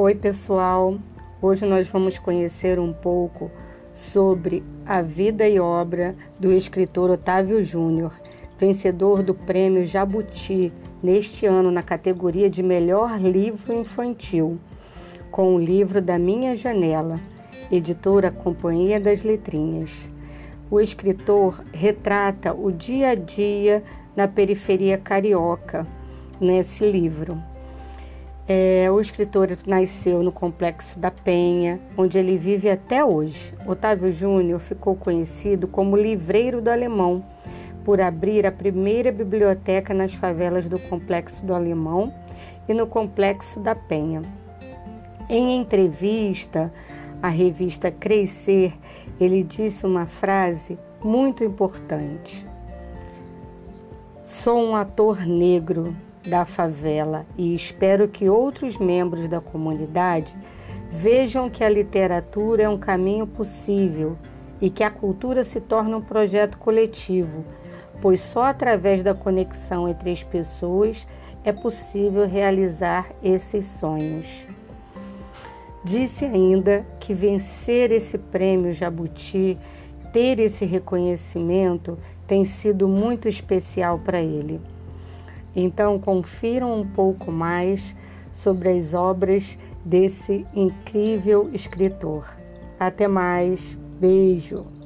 Oi, pessoal. Hoje nós vamos conhecer um pouco sobre a vida e obra do escritor Otávio Júnior, vencedor do Prêmio Jabuti neste ano na categoria de Melhor Livro Infantil, com o livro Da Minha Janela, editora Companhia das Letrinhas. O escritor retrata o dia a dia na periferia carioca nesse livro. É, o escritor nasceu no Complexo da Penha, onde ele vive até hoje. Otávio Júnior ficou conhecido como livreiro do Alemão, por abrir a primeira biblioteca nas favelas do Complexo do Alemão e no Complexo da Penha. Em entrevista à revista Crescer, ele disse uma frase muito importante: Sou um ator negro da favela e espero que outros membros da comunidade vejam que a literatura é um caminho possível e que a cultura se torna um projeto coletivo, pois só através da conexão entre as pessoas é possível realizar esses sonhos. Disse ainda que vencer esse prêmio Jabuti, ter esse reconhecimento, tem sido muito especial para ele. Então, confiram um pouco mais sobre as obras desse incrível escritor. Até mais, beijo!